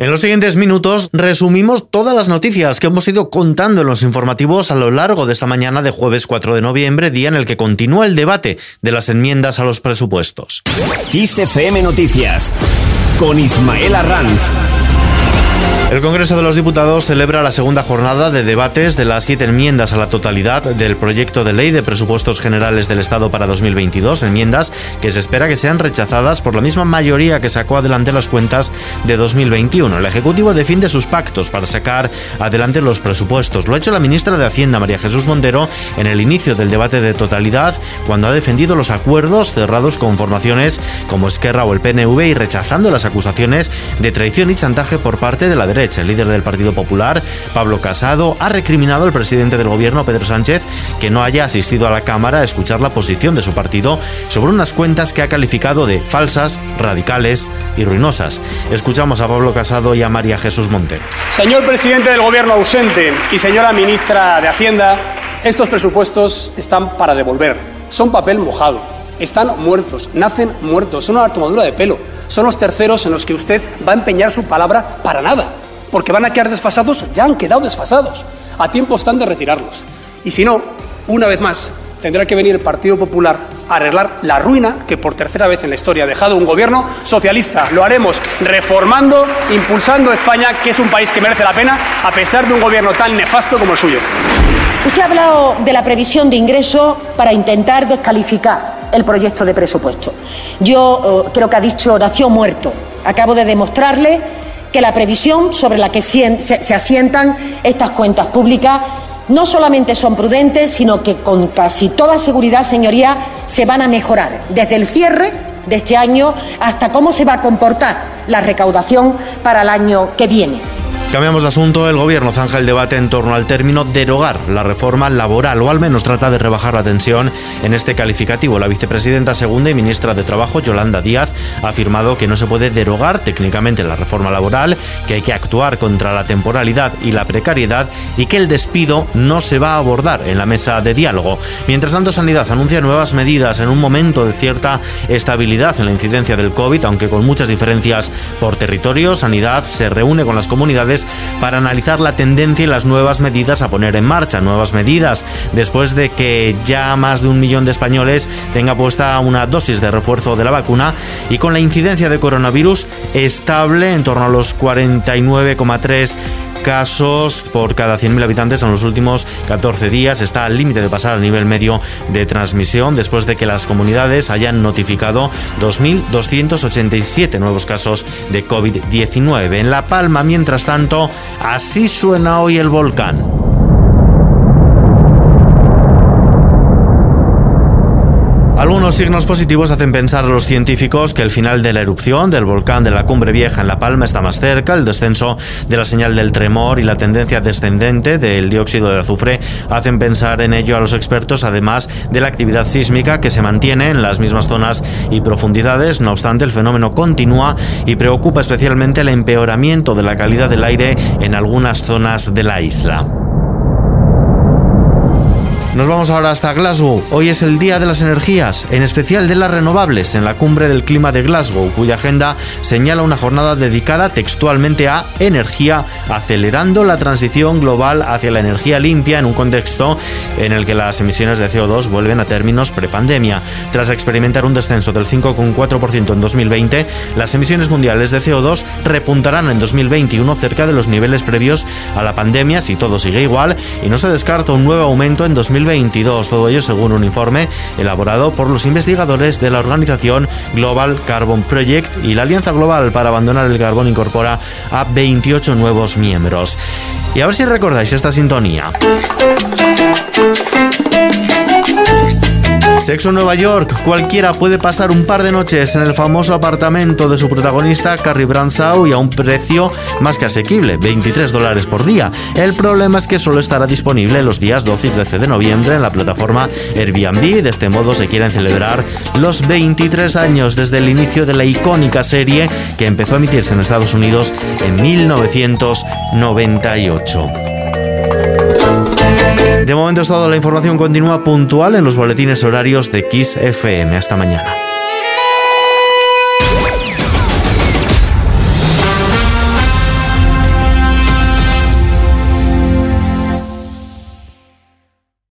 En los siguientes minutos resumimos todas las noticias que hemos ido contando en los informativos a lo largo de esta mañana de jueves 4 de noviembre, día en el que continúa el debate de las enmiendas a los presupuestos. XFM Noticias con Ismael Arranz. El Congreso de los Diputados celebra la segunda jornada de debates de las siete enmiendas a la totalidad del proyecto de ley de presupuestos generales del Estado para 2022, enmiendas que se espera que sean rechazadas por la misma mayoría que sacó adelante las cuentas de 2021. El Ejecutivo defiende sus pactos para sacar adelante los presupuestos. Lo ha hecho la ministra de Hacienda, María Jesús Montero, en el inicio del debate de totalidad, cuando ha defendido los acuerdos cerrados con formaciones como Esquerra o el PNV y rechazando las acusaciones de traición y chantaje por parte de la derecha el líder del Partido Popular, Pablo Casado, ha recriminado al presidente del gobierno, Pedro Sánchez, que no haya asistido a la Cámara a escuchar la posición de su partido sobre unas cuentas que ha calificado de falsas, radicales y ruinosas. Escuchamos a Pablo Casado y a María Jesús Montero. Señor presidente del gobierno ausente y señora ministra de Hacienda, estos presupuestos están para devolver. Son papel mojado. Están muertos, nacen muertos, son una tomadura de pelo. Son los terceros en los que usted va a empeñar su palabra para nada porque van a quedar desfasados, ya han quedado desfasados. A tiempo están de retirarlos. Y si no, una vez más, tendrá que venir el Partido Popular a arreglar la ruina que por tercera vez en la historia ha dejado un gobierno socialista. Lo haremos reformando, impulsando España, que es un país que merece la pena, a pesar de un gobierno tan nefasto como el suyo. Usted ha hablado de la previsión de ingreso para intentar descalificar el proyecto de presupuesto. Yo eh, creo que ha dicho nació muerto. Acabo de demostrarle que la previsión sobre la que se asientan estas cuentas públicas no solamente son prudentes, sino que con casi toda seguridad, señoría, se van a mejorar desde el cierre de este año hasta cómo se va a comportar la recaudación para el año que viene. Cambiamos de asunto. El gobierno zanja el debate en torno al término derogar la reforma laboral o al menos trata de rebajar la tensión en este calificativo. La vicepresidenta segunda y ministra de Trabajo, Yolanda Díaz, ha afirmado que no se puede derogar técnicamente la reforma laboral, que hay que actuar contra la temporalidad y la precariedad y que el despido no se va a abordar en la mesa de diálogo. Mientras tanto, Sanidad anuncia nuevas medidas en un momento de cierta estabilidad en la incidencia del COVID, aunque con muchas diferencias por territorio. Sanidad se reúne con las comunidades para analizar la tendencia y las nuevas medidas a poner en marcha. Nuevas medidas después de que ya más de un millón de españoles tenga puesta una dosis de refuerzo de la vacuna y con la incidencia de coronavirus estable en torno a los 49,3 casos por cada 100.000 habitantes en los últimos 14 días. Está al límite de pasar al nivel medio de transmisión después de que las comunidades hayan notificado 2.287 nuevos casos de COVID-19. En La Palma, mientras tanto, así suena hoy el volcán. Algunos signos positivos hacen pensar a los científicos que el final de la erupción del volcán de la Cumbre Vieja en La Palma está más cerca, el descenso de la señal del tremor y la tendencia descendente del dióxido de azufre hacen pensar en ello a los expertos, además de la actividad sísmica que se mantiene en las mismas zonas y profundidades. No obstante, el fenómeno continúa y preocupa especialmente el empeoramiento de la calidad del aire en algunas zonas de la isla. Nos vamos ahora hasta Glasgow. Hoy es el Día de las Energías, en especial de las renovables, en la cumbre del clima de Glasgow, cuya agenda señala una jornada dedicada textualmente a energía, acelerando la transición global hacia la energía limpia en un contexto en el que las emisiones de CO2 vuelven a términos prepandemia. Tras experimentar un descenso del 5,4% en 2020, las emisiones mundiales de CO2 repuntarán en 2021 cerca de los niveles previos a la pandemia si todo sigue igual y no se descarta un nuevo aumento en 2021 2022. Todo ello según un informe elaborado por los investigadores de la organización Global Carbon Project y la Alianza Global para Abandonar el Carbón incorpora a 28 nuevos miembros. Y a ver si recordáis esta sintonía. Sexo en Nueva York. Cualquiera puede pasar un par de noches en el famoso apartamento de su protagonista, Carrie Bradshaw, y a un precio más que asequible, 23 dólares por día. El problema es que solo estará disponible los días 12 y 13 de noviembre en la plataforma Airbnb. De este modo se quieren celebrar los 23 años desde el inicio de la icónica serie que empezó a emitirse en Estados Unidos en 1998. De momento es todo. La información continúa puntual en los boletines horarios de Kiss FM. Hasta mañana.